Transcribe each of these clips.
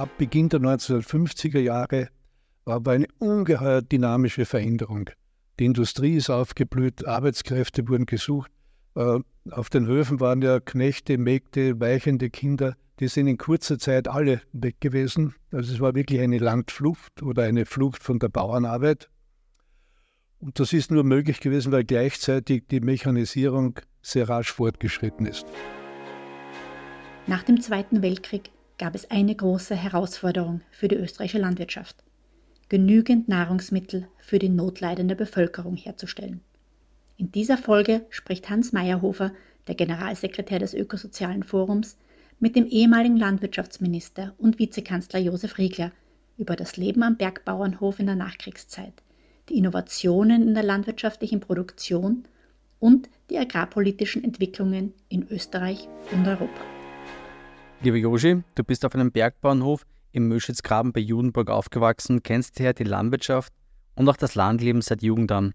ab Beginn der 1950er Jahre war aber eine ungeheuer dynamische Veränderung. Die Industrie ist aufgeblüht, Arbeitskräfte wurden gesucht. Äh, auf den Höfen waren ja Knechte, Mägde, weichende Kinder. Die sind in kurzer Zeit alle weg gewesen. Also es war wirklich eine Landflucht oder eine Flucht von der Bauernarbeit. Und das ist nur möglich gewesen, weil gleichzeitig die Mechanisierung sehr rasch fortgeschritten ist. Nach dem Zweiten Weltkrieg gab es eine große Herausforderung für die österreichische Landwirtschaft. Genügend Nahrungsmittel für die notleidende Bevölkerung herzustellen. In dieser Folge spricht Hans Meyerhofer, der Generalsekretär des Ökosozialen Forums, mit dem ehemaligen Landwirtschaftsminister und Vizekanzler Josef Riegler über das Leben am Bergbauernhof in der Nachkriegszeit, die Innovationen in der landwirtschaftlichen Produktion und die agrarpolitischen Entwicklungen in Österreich und Europa. Lieber Joshi, du bist auf einem Bergbauernhof im Möschitzgraben bei Judenburg aufgewachsen, kennst daher die Landwirtschaft und auch das Landleben seit Jugend an.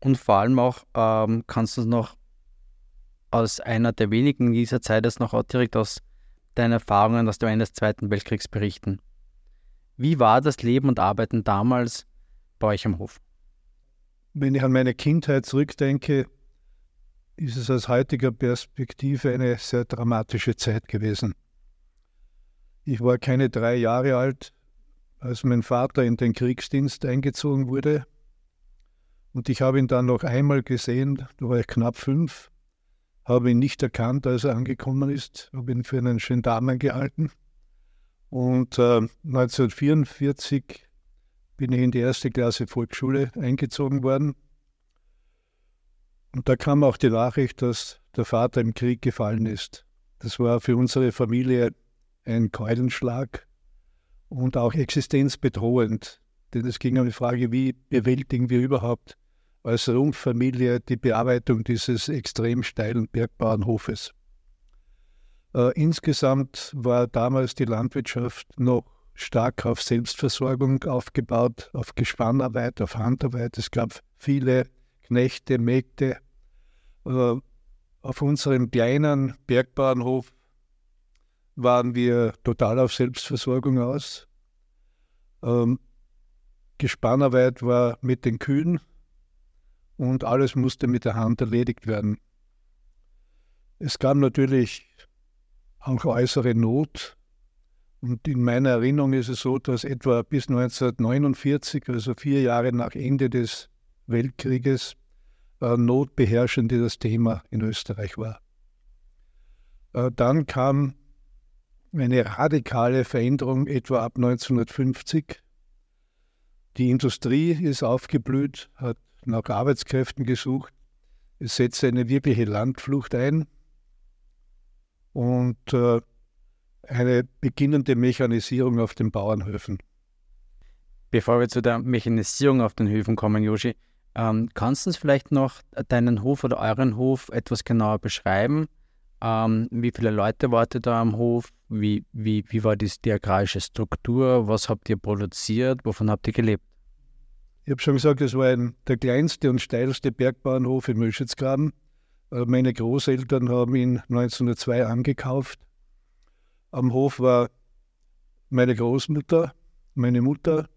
Und vor allem auch ähm, kannst du uns noch aus einer der wenigen in dieser Zeit jetzt noch direkt aus deinen Erfahrungen aus dem Ende des Zweiten Weltkriegs berichten. Wie war das Leben und Arbeiten damals bei euch am Hof? Wenn ich an meine Kindheit zurückdenke, ist es aus heutiger Perspektive eine sehr dramatische Zeit gewesen. Ich war keine drei Jahre alt, als mein Vater in den Kriegsdienst eingezogen wurde. Und ich habe ihn dann noch einmal gesehen, da war ich knapp fünf, habe ihn nicht erkannt, als er angekommen ist, habe ihn für einen Gendarmen gehalten. Und äh, 1944 bin ich in die erste Klasse Volksschule eingezogen worden. Und da kam auch die Nachricht, dass der Vater im Krieg gefallen ist. Das war für unsere Familie ein Keulenschlag und auch existenzbedrohend. Denn es ging um die Frage, wie bewältigen wir überhaupt als Rumpffamilie die Bearbeitung dieses extrem steilen Bergbauernhofes. Äh, insgesamt war damals die Landwirtschaft noch stark auf Selbstversorgung aufgebaut, auf Gespannarbeit, auf Handarbeit. Es gab viele Knechte, Mägde. Äh, auf unserem kleinen Bergbauernhof waren wir total auf Selbstversorgung aus. Ähm, Gespannarbeit war mit den Kühen und alles musste mit der Hand erledigt werden. Es gab natürlich auch äußere Not. Und in meiner Erinnerung ist es so, dass etwa bis 1949, also vier Jahre nach Ende des Weltkrieges, äh, notbeherrschend das Thema in Österreich war. Äh, dann kam eine radikale Veränderung etwa ab 1950. Die Industrie ist aufgeblüht, hat nach Arbeitskräften gesucht. Es setzte eine wirkliche Landflucht ein und äh, eine beginnende Mechanisierung auf den Bauernhöfen. Bevor wir zu der Mechanisierung auf den Höfen kommen, Joshi, ähm, kannst du uns vielleicht noch deinen Hof oder euren Hof etwas genauer beschreiben? Ähm, wie viele Leute wart ihr da am Hof? Wie, wie, wie war das, die agrarische Struktur? Was habt ihr produziert? Wovon habt ihr gelebt? Ich habe schon gesagt, es war ein, der kleinste und steilste Bergbauernhof in Mölschitzgraben. Äh, meine Großeltern haben ihn 1902 angekauft. Am Hof war meine Großmutter, meine Mutter,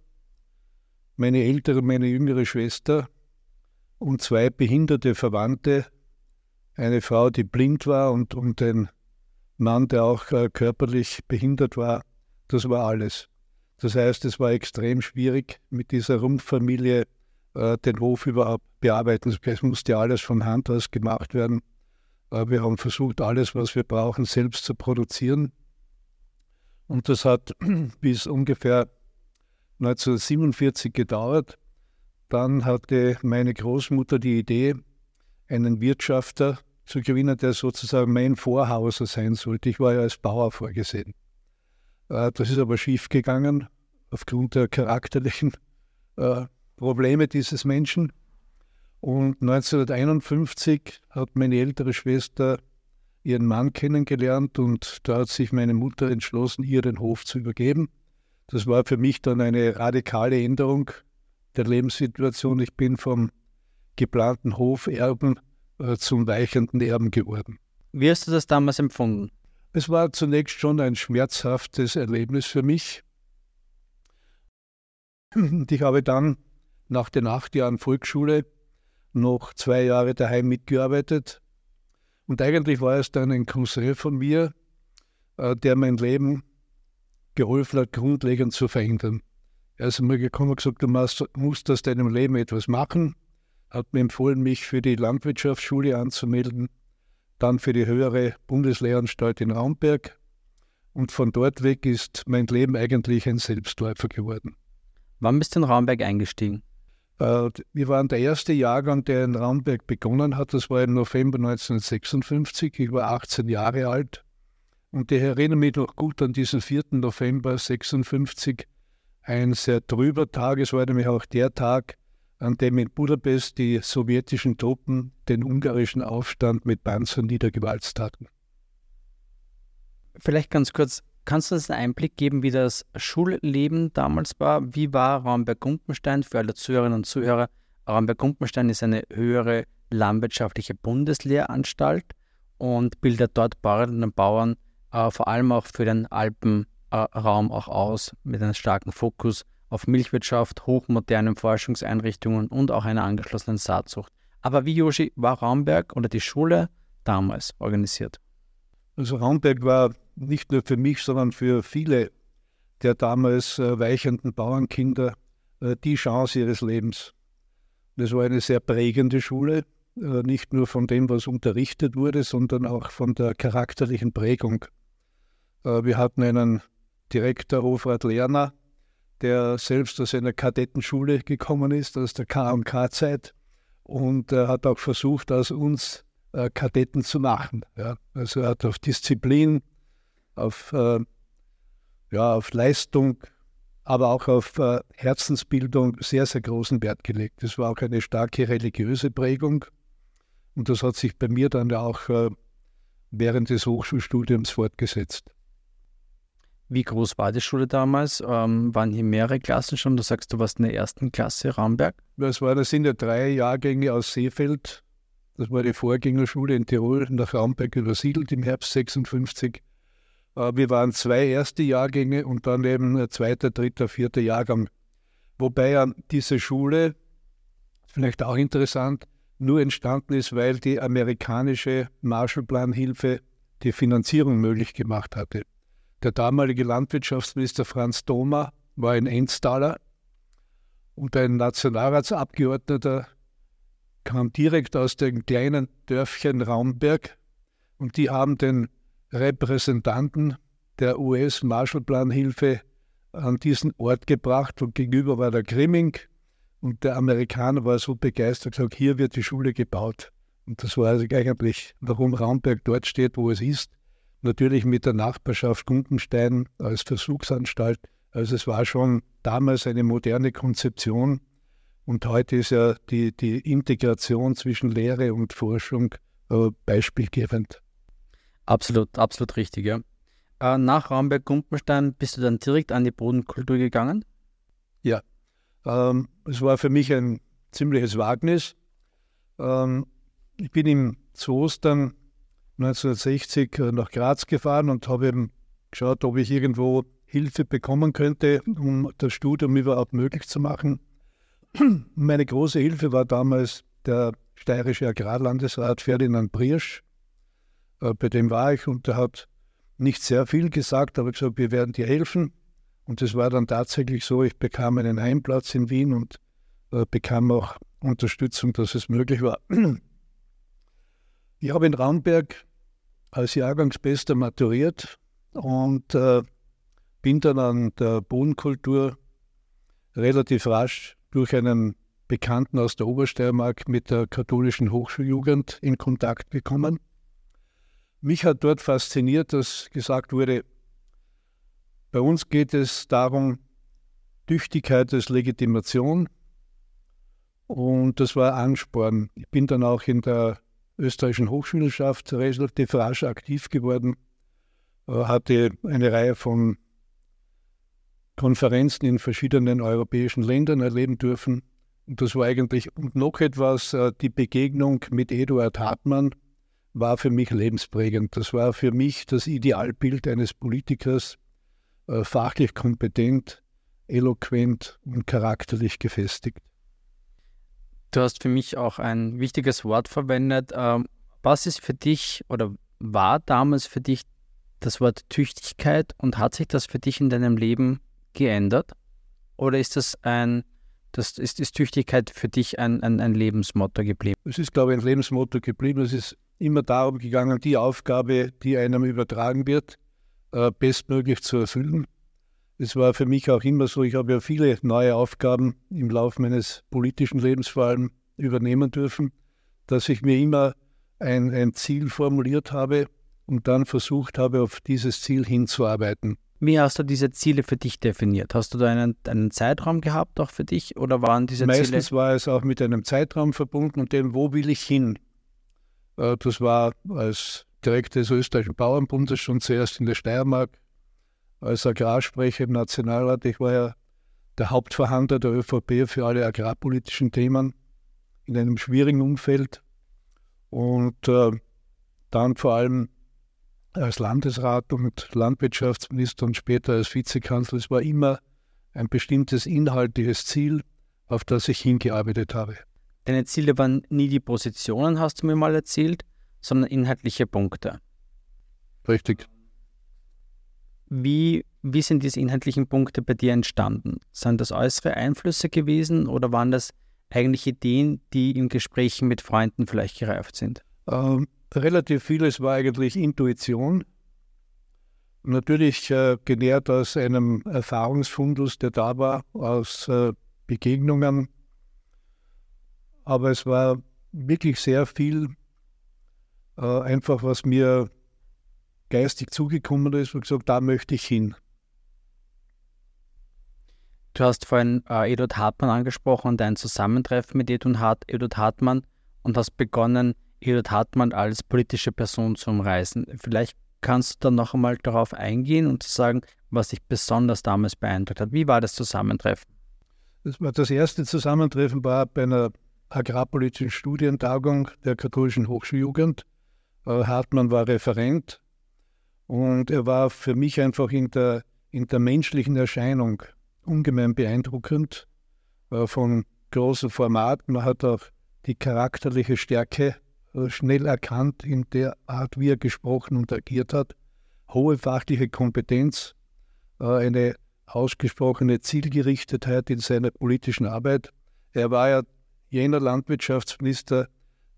meine ältere und meine jüngere Schwester und zwei behinderte Verwandte, eine Frau, die blind war und, und ein Mann, der auch äh, körperlich behindert war. Das war alles. Das heißt, es war extrem schwierig, mit dieser Rumpffamilie äh, den Hof überhaupt bearbeiten. Es musste alles von Hand aus gemacht werden. Äh, wir haben versucht, alles, was wir brauchen, selbst zu produzieren. Und das hat bis ungefähr 1947 gedauert. Dann hatte meine Großmutter die Idee, einen Wirtschafter zu gewinnen, der sozusagen mein Vorhauser sein sollte. Ich war ja als Bauer vorgesehen. Äh, das ist aber schiefgegangen aufgrund der charakterlichen äh, Probleme dieses Menschen. Und 1951 hat meine ältere Schwester ihren Mann kennengelernt und da hat sich meine Mutter entschlossen, ihr den Hof zu übergeben. Das war für mich dann eine radikale Änderung der Lebenssituation. Ich bin vom geplanten Hoferben äh, zum weichenden Erben geworden. Wie hast du das damals empfunden? Es war zunächst schon ein schmerzhaftes Erlebnis für mich. Und ich habe dann nach den acht Jahren Volksschule noch zwei Jahre daheim mitgearbeitet. Und eigentlich war es dann ein Cousin von mir, äh, der mein Leben geholfen hat, grundlegend zu verändern. Er ist mir gekommen und gesagt, du musst aus deinem Leben etwas machen. Hat mir empfohlen, mich für die Landwirtschaftsschule anzumelden, dann für die höhere Bundeslehranstalt in Raumberg. Und von dort weg ist mein Leben eigentlich ein Selbstläufer geworden. Wann bist du in Raumberg eingestiegen? Äh, wir waren der erste Jahrgang, der in Raumberg begonnen hat. Das war im November 1956. Ich war 18 Jahre alt. Und ich erinnere mich noch gut an diesen 4. November 1956 ein sehr trüber Tag. Es war nämlich auch der Tag, an dem in Budapest die sowjetischen Truppen den ungarischen Aufstand mit Panzern niedergewalzt hatten. Vielleicht ganz kurz, kannst du uns einen Einblick geben, wie das Schulleben damals war? Wie war Raumberg-Gumpenstein für alle Zuhörerinnen und Zuhörer? Raumberg-Gumpenstein ist eine höhere landwirtschaftliche Bundeslehranstalt und bildet dort Bauern und Bauern äh, vor allem auch für den Alpen Raum auch aus, mit einem starken Fokus auf Milchwirtschaft, hochmodernen Forschungseinrichtungen und auch einer angeschlossenen Saatzucht. Aber wie Yoshi war Raumberg oder die Schule damals organisiert? Also Raumberg war nicht nur für mich, sondern für viele der damals äh, weichenden Bauernkinder äh, die Chance ihres Lebens. Das war eine sehr prägende Schule, äh, nicht nur von dem, was unterrichtet wurde, sondern auch von der charakterlichen Prägung. Wir hatten einen Direktor Hofrat Lerner, der selbst aus einer Kadettenschule gekommen ist, aus der KMK-Zeit und äh, hat auch versucht, aus uns äh, Kadetten zu machen. Ja. Also er hat auf Disziplin, auf, äh, ja, auf Leistung, aber auch auf äh, Herzensbildung sehr, sehr großen Wert gelegt. Das war auch eine starke religiöse Prägung und das hat sich bei mir dann auch äh, während des Hochschulstudiums fortgesetzt. Wie groß war die Schule damals? Ähm, waren hier mehrere Klassen schon? Du sagst, du warst in der ersten Klasse Ramberg. Das, war, das sind ja drei Jahrgänge aus Seefeld. Das war die Vorgängerschule in Tirol nach Ramberg übersiedelt im Herbst 56. Äh, wir waren zwei erste Jahrgänge und dann eben ein zweiter, dritter, vierter Jahrgang. Wobei ja diese Schule, vielleicht auch interessant, nur entstanden ist, weil die amerikanische Marshallplanhilfe die Finanzierung möglich gemacht hatte. Der damalige Landwirtschaftsminister Franz Thoma war ein Enztaler und ein Nationalratsabgeordneter kam direkt aus dem kleinen Dörfchen Raumberg und die haben den Repräsentanten der US-Marshallplanhilfe an diesen Ort gebracht und gegenüber war der Grimming und der Amerikaner war so begeistert, gesagt, hier wird die Schule gebaut. Und das war also eigentlich, warum Raumberg dort steht, wo es ist natürlich mit der Nachbarschaft Gundenstein als Versuchsanstalt. Also es war schon damals eine moderne Konzeption und heute ist ja die, die Integration zwischen Lehre und Forschung äh, beispielgebend. Absolut, absolut richtig, ja. Äh, nach Raumberg-Gumpenstein bist du dann direkt an die Bodenkultur gegangen? Ja, ähm, es war für mich ein ziemliches Wagnis. Ähm, ich bin im Zoos dann 1960 äh, nach Graz gefahren und habe eben geschaut, ob ich irgendwo Hilfe bekommen könnte, um das Studium überhaupt möglich zu machen. Meine große Hilfe war damals der steirische Agrarlandesrat Ferdinand Briersch. Äh, bei dem war ich und der hat nicht sehr viel gesagt, aber gesagt, wir werden dir helfen. Und es war dann tatsächlich so, ich bekam einen Heimplatz in Wien und äh, bekam auch Unterstützung, dass es möglich war. Ich habe in Raumberg als Jahrgangsbester maturiert und äh, bin dann an der Bodenkultur relativ rasch durch einen Bekannten aus der Obersteiermark mit der katholischen Hochschuljugend in Kontakt gekommen. Mich hat dort fasziniert, dass gesagt wurde, bei uns geht es darum, Tüchtigkeit als Legitimation und das war Ansporn. Ich bin dann auch in der österreichischen Hochschulschaft relativ rasch aktiv geworden, äh, hatte eine Reihe von Konferenzen in verschiedenen europäischen Ländern erleben dürfen. Und das war eigentlich und noch etwas, äh, die Begegnung mit Eduard Hartmann, war für mich lebensprägend. Das war für mich das Idealbild eines Politikers, äh, fachlich kompetent, eloquent und charakterlich gefestigt. Du hast für mich auch ein wichtiges Wort verwendet. Ähm, was ist für dich oder war damals für dich das Wort Tüchtigkeit und hat sich das für dich in deinem Leben geändert? Oder ist das ein, das ist, ist Tüchtigkeit für dich ein, ein, ein Lebensmotto geblieben? Es ist, glaube ich, ein Lebensmotto geblieben. Es ist immer darum gegangen, die Aufgabe, die einem übertragen wird, äh, bestmöglich zu erfüllen. Es war für mich auch immer so, ich habe ja viele neue Aufgaben im Laufe meines politischen Lebens vor allem übernehmen dürfen, dass ich mir immer ein, ein Ziel formuliert habe und dann versucht habe, auf dieses Ziel hinzuarbeiten. Wie hast du diese Ziele für dich definiert? Hast du da einen, einen Zeitraum gehabt auch für dich oder waren diese Meistens Ziele? Meistens war es auch mit einem Zeitraum verbunden und dem, wo will ich hin? Äh, das war als Direktor des österreichischen Bauernbundes schon zuerst in der Steiermark, als Agrarsprecher im Nationalrat. Ich war ja der Hauptverhandler der ÖVP für alle agrarpolitischen Themen in einem schwierigen Umfeld und äh, dann vor allem als Landesrat und Landwirtschaftsminister und später als Vizekanzler. Es war immer ein bestimmtes inhaltliches Ziel, auf das ich hingearbeitet habe. Deine Ziele waren nie die Positionen, hast du mir mal erzählt, sondern inhaltliche Punkte. Richtig. Wie, wie sind diese inhaltlichen Punkte bei dir entstanden? Sind das äußere Einflüsse gewesen oder waren das eigentlich Ideen, die in Gesprächen mit Freunden vielleicht gereift sind? Ähm, relativ vieles war eigentlich Intuition. Natürlich äh, genährt aus einem Erfahrungsfundus, der da war, aus äh, Begegnungen. Aber es war wirklich sehr viel äh, einfach, was mir geistig zugekommen ist und gesagt, da möchte ich hin. Du hast vorhin äh, Eduard Hartmann angesprochen und dein Zusammentreffen mit Eduard Hartmann und hast begonnen, Eduard Hartmann als politische Person zu umreißen. Vielleicht kannst du dann noch einmal darauf eingehen und sagen, was dich besonders damals beeindruckt hat. Wie war das Zusammentreffen? Das, war das erste Zusammentreffen war bei einer agrarpolitischen Studientagung der katholischen Hochschuljugend. Äh, Hartmann war Referent und er war für mich einfach in der, in der menschlichen Erscheinung ungemein beeindruckend, äh, von großem Format. Man hat auch die charakterliche Stärke äh, schnell erkannt in der Art, wie er gesprochen und agiert hat. Hohe fachliche Kompetenz, äh, eine ausgesprochene Zielgerichtetheit in seiner politischen Arbeit. Er war ja jener Landwirtschaftsminister,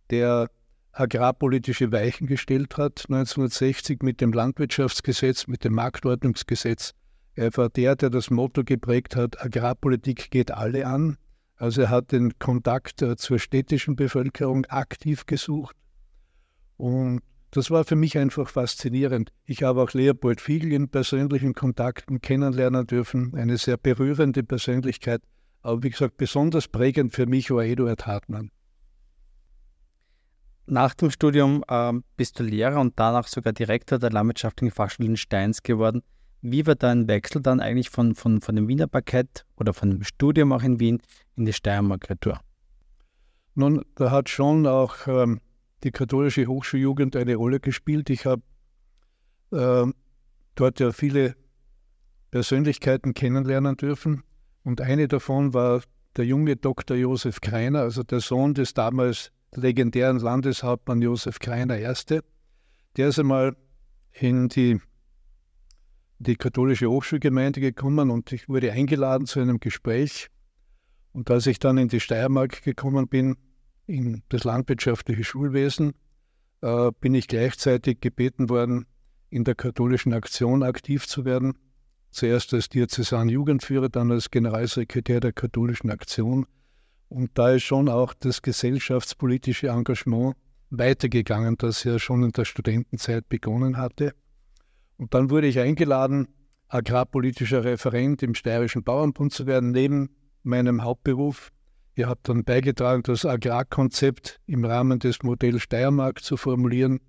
der agrarpolitische Weichen gestellt hat, 1960 mit dem Landwirtschaftsgesetz, mit dem Marktordnungsgesetz. Er war der, der das Motto geprägt hat, Agrarpolitik geht alle an. Also er hat den Kontakt äh, zur städtischen Bevölkerung aktiv gesucht. Und das war für mich einfach faszinierend. Ich habe auch Leopold Fiegel in persönlichen Kontakten kennenlernen dürfen, eine sehr berührende Persönlichkeit. Aber wie gesagt, besonders prägend für mich war Eduard Hartmann. Nach dem Studium äh, bist du Lehrer und danach sogar Direktor der Landwirtschaftlichen Fachschule in Steins geworden. Wie war dein Wechsel dann eigentlich von, von, von dem Wiener Parkett oder von dem Studium auch in Wien in die Steiermark Retour? Nun, da hat schon auch ähm, die katholische Hochschuljugend eine Rolle gespielt. Ich habe äh, dort ja viele Persönlichkeiten kennenlernen dürfen. Und eine davon war der junge Dr. Josef Kreiner, also der Sohn des damals legendären Landeshauptmann Josef Kreiner I. Der ist einmal in die die katholische Hochschulgemeinde gekommen und ich wurde eingeladen zu einem Gespräch. Und als ich dann in die Steiermark gekommen bin, in das landwirtschaftliche Schulwesen, äh, bin ich gleichzeitig gebeten worden, in der katholischen Aktion aktiv zu werden. Zuerst als Diözesan-Jugendführer, dann als Generalsekretär der katholischen Aktion. Und da ist schon auch das gesellschaftspolitische Engagement weitergegangen, das ja schon in der Studentenzeit begonnen hatte. Und dann wurde ich eingeladen, agrarpolitischer Referent im Steirischen Bauernbund zu werden, neben meinem Hauptberuf. Ich habe dann beigetragen, das Agrarkonzept im Rahmen des Modells Steiermark zu formulieren.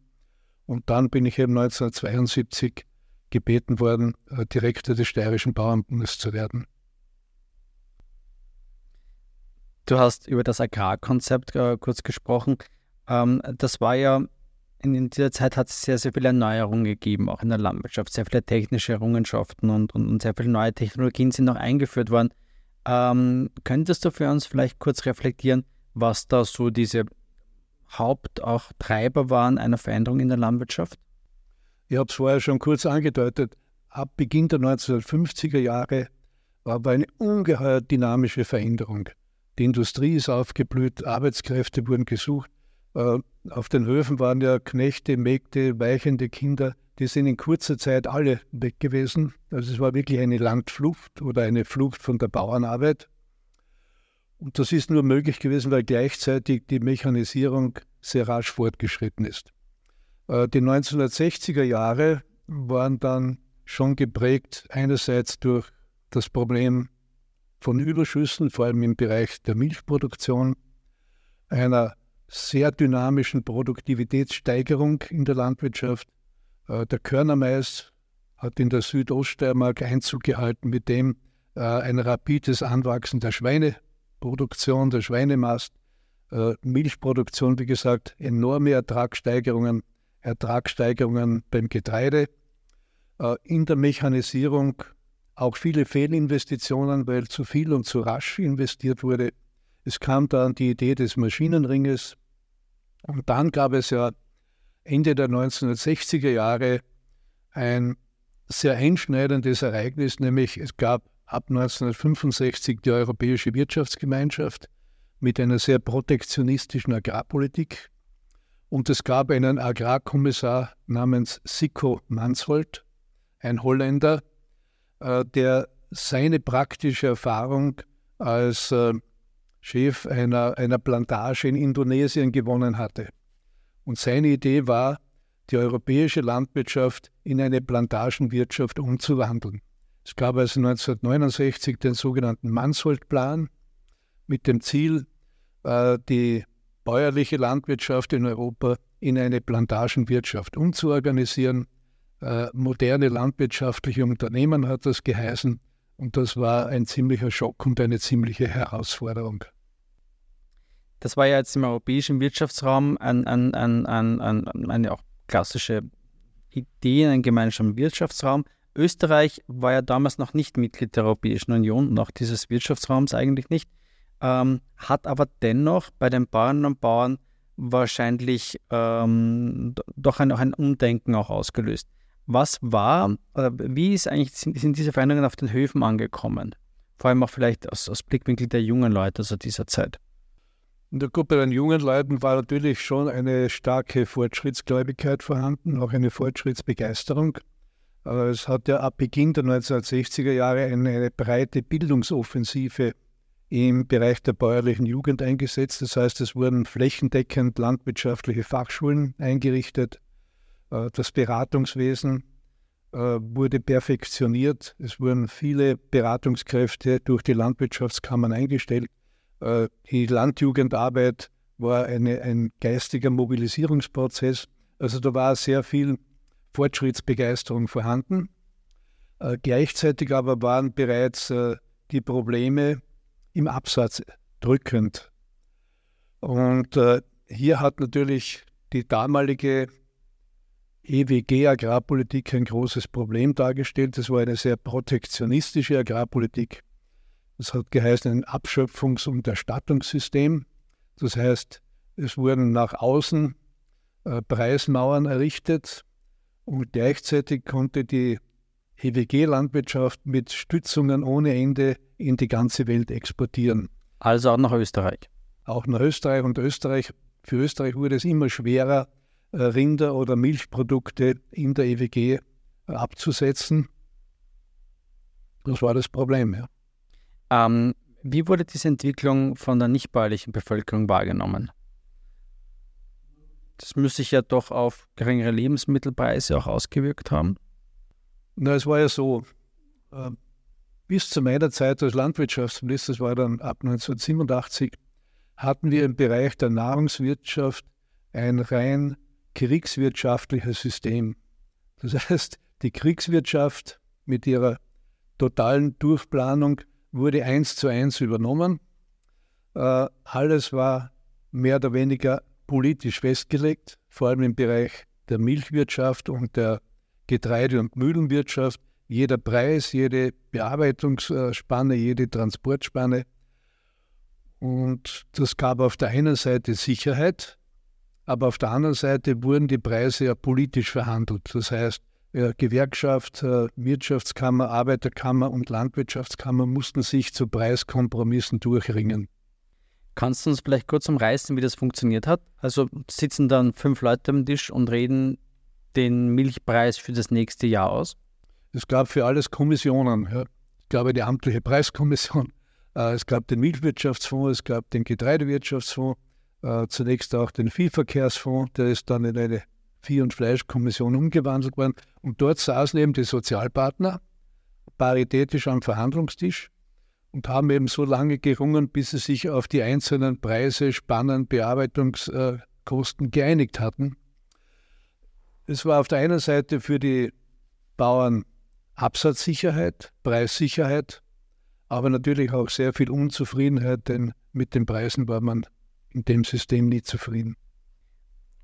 Und dann bin ich eben 1972 gebeten worden, äh, Direktor des Steirischen Bauernbundes zu werden. Du hast über das Agrarkonzept äh, kurz gesprochen. Ähm, das war ja in dieser Zeit hat es sehr, sehr viele Erneuerungen gegeben, auch in der Landwirtschaft. Sehr viele technische Errungenschaften und, und, und sehr viele neue Technologien sind noch eingeführt worden. Ähm, könntest du für uns vielleicht kurz reflektieren, was da so diese Haupt auch Treiber waren einer Veränderung in der Landwirtschaft? Ich habe es vorher schon kurz angedeutet. Ab Beginn der 1950er Jahre war aber eine ungeheuer dynamische Veränderung. Die Industrie ist aufgeblüht, Arbeitskräfte wurden gesucht. Äh, auf den Höfen waren ja Knechte, Mägde, weichende Kinder. Die sind in kurzer Zeit alle weg gewesen. Also es war wirklich eine Landflucht oder eine Flucht von der Bauernarbeit. Und das ist nur möglich gewesen, weil gleichzeitig die Mechanisierung sehr rasch fortgeschritten ist. Äh, die 1960er Jahre waren dann schon geprägt einerseits durch das Problem von Überschüssen, vor allem im Bereich der Milchproduktion, einer sehr dynamischen Produktivitätssteigerung in der Landwirtschaft. Äh, der Körnermais hat in der Südoststeiermark Einzug gehalten, mit dem äh, ein rapides Anwachsen der Schweineproduktion, der Schweinemast, äh, Milchproduktion, wie gesagt, enorme Ertragssteigerungen, Ertragssteigerungen beim Getreide, in der Mechanisierung auch viele Fehlinvestitionen, weil zu viel und zu rasch investiert wurde. Es kam dann die Idee des Maschinenringes. Und dann gab es ja Ende der 1960er Jahre ein sehr einschneidendes Ereignis, nämlich es gab ab 1965 die Europäische Wirtschaftsgemeinschaft mit einer sehr protektionistischen Agrarpolitik. Und es gab einen Agrarkommissar namens Sicko Mansholt, ein Holländer, der seine praktische Erfahrung als äh, Chef einer, einer Plantage in Indonesien gewonnen hatte. Und seine Idee war, die europäische Landwirtschaft in eine Plantagenwirtschaft umzuwandeln. Es gab also 1969 den sogenannten Mansholt-Plan mit dem Ziel, äh, die bäuerliche Landwirtschaft in Europa in eine Plantagenwirtschaft umzuorganisieren. Äh, moderne landwirtschaftliche Unternehmen hat das geheißen. Und das war ein ziemlicher Schock und eine ziemliche Herausforderung. Das war ja jetzt im europäischen Wirtschaftsraum ein, ein, ein, ein, eine auch klassische Idee, ein gemeinsamer Wirtschaftsraum. Österreich war ja damals noch nicht Mitglied der Europäischen Union und auch dieses Wirtschaftsraums eigentlich nicht, ähm, hat aber dennoch bei den Bauern und Bauern wahrscheinlich ähm, doch ein, ein Umdenken auch ausgelöst. Was war, oder wie ist eigentlich, sind, sind diese Veränderungen auf den Höfen angekommen? Vor allem auch vielleicht aus, aus Blickwinkel der jungen Leute also dieser Zeit. In der Gruppe der jungen Leuten war natürlich schon eine starke Fortschrittsgläubigkeit vorhanden, auch eine Fortschrittsbegeisterung. Aber es hat ja ab Beginn der 1960er Jahre eine, eine breite Bildungsoffensive im Bereich der bäuerlichen Jugend eingesetzt. Das heißt, es wurden flächendeckend landwirtschaftliche Fachschulen eingerichtet. Äh, das Beratungswesen äh, wurde perfektioniert. Es wurden viele Beratungskräfte durch die Landwirtschaftskammern eingestellt. Äh, die Landjugendarbeit war eine, ein geistiger Mobilisierungsprozess. Also da war sehr viel Fortschrittsbegeisterung vorhanden. Gleichzeitig aber waren bereits die Probleme im Absatz drückend. Und hier hat natürlich die damalige EWG-Agrarpolitik ein großes Problem dargestellt. Es war eine sehr protektionistische Agrarpolitik. Das hat geheißen ein Abschöpfungs- und Erstattungssystem. Das heißt, es wurden nach außen äh, Preismauern errichtet und gleichzeitig konnte die EWG-Landwirtschaft mit Stützungen ohne Ende in die ganze Welt exportieren. Also auch nach Österreich. Auch nach Österreich und Österreich. Für Österreich wurde es immer schwerer, Rinder- oder Milchprodukte in der EWG äh, abzusetzen. Das war das Problem, ja. Ähm, wie wurde diese Entwicklung von der nichtbäuerlichen Bevölkerung wahrgenommen? Das müsste sich ja doch auf geringere Lebensmittelpreise auch ausgewirkt haben. Na, es war ja so, äh, bis zu meiner Zeit als Landwirtschaftsminister, das war dann ab 1987, hatten wir im Bereich der Nahrungswirtschaft ein rein kriegswirtschaftliches System. Das heißt, die Kriegswirtschaft mit ihrer totalen Durchplanung wurde eins zu eins übernommen. Äh, alles war mehr oder weniger politisch festgelegt. vor allem im Bereich der Milchwirtschaft und der Getreide- und Mühlenwirtschaft. Jeder Preis, jede Bearbeitungsspanne, jede Transportspanne. Und das gab auf der einen Seite Sicherheit, aber auf der anderen Seite wurden die Preise ja politisch verhandelt. Das heißt, Gewerkschaft, äh, Wirtschaftskammer, Arbeiterkammer und Landwirtschaftskammer mussten sich zu Preiskompromissen durchringen. Kannst du uns vielleicht kurz umreißen, wie das funktioniert hat? Also sitzen dann fünf Leute am Tisch und reden den Milchpreis für das nächste Jahr aus? Es gab für alles Kommissionen. Ja. Ich glaube, die amtliche Preiskommission, äh, es gab den Milchwirtschaftsfonds, es gab den Getreidewirtschaftsfonds, äh, zunächst auch den Viehverkehrsfonds, der ist dann in eine Vieh- und Fleischkommission umgewandelt worden. Und dort saßen eben die Sozialpartner paritätisch am Verhandlungstisch und haben eben so lange gerungen, bis sie sich auf die einzelnen Preise, Spannen, Bearbeitungskosten geeinigt hatten. Es war auf der einen Seite für die Bauern Absatzsicherheit, Preissicherheit, aber natürlich auch sehr viel Unzufriedenheit, denn mit den Preisen war man in dem System nie zufrieden.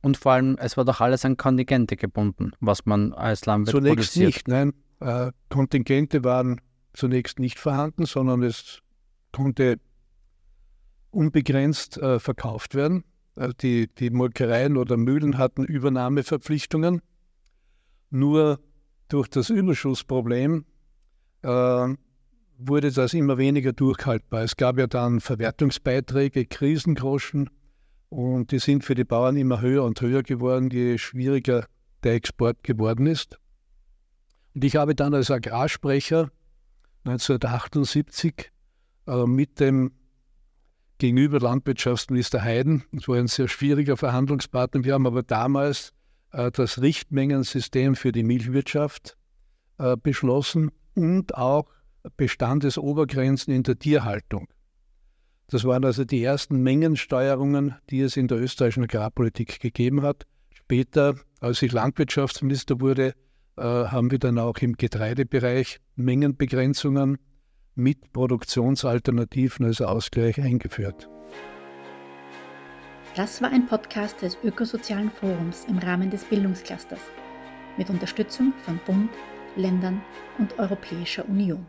Und vor allem, es war doch alles an Kontingente gebunden, was man als Landwirt Zunächst produziert. nicht, nein. Äh, Kontingente waren zunächst nicht vorhanden, sondern es konnte unbegrenzt äh, verkauft werden. Also die, die Molkereien oder Mühlen hatten Übernahmeverpflichtungen. Nur durch das Überschussproblem äh, wurde das immer weniger durchhaltbar. Es gab ja dann Verwertungsbeiträge, Krisengroschen, und die sind für die Bauern immer höher und höher geworden, je schwieriger der Export geworden ist. Und ich habe dann als Agrarsprecher 1978 äh, mit dem gegenüber Landwirtschaftsminister Heiden, das war ein sehr schwieriger Verhandlungspartner, wir haben aber damals äh, das Richtmengensystem für die Milchwirtschaft äh, beschlossen und auch Bestandesobergrenzen in der Tierhaltung. Das waren also die ersten Mengensteuerungen, die es in der österreichischen Agrarpolitik gegeben hat. Später, als ich Landwirtschaftsminister wurde, äh, haben wir dann auch im Getreidebereich Mengenbegrenzungen mit Produktionsalternativen als Ausgleich eingeführt. Das war ein Podcast des Ökosozialen Forums im Rahmen des Bildungsclusters mit Unterstützung von Bund, Ländern und Europäischer Union.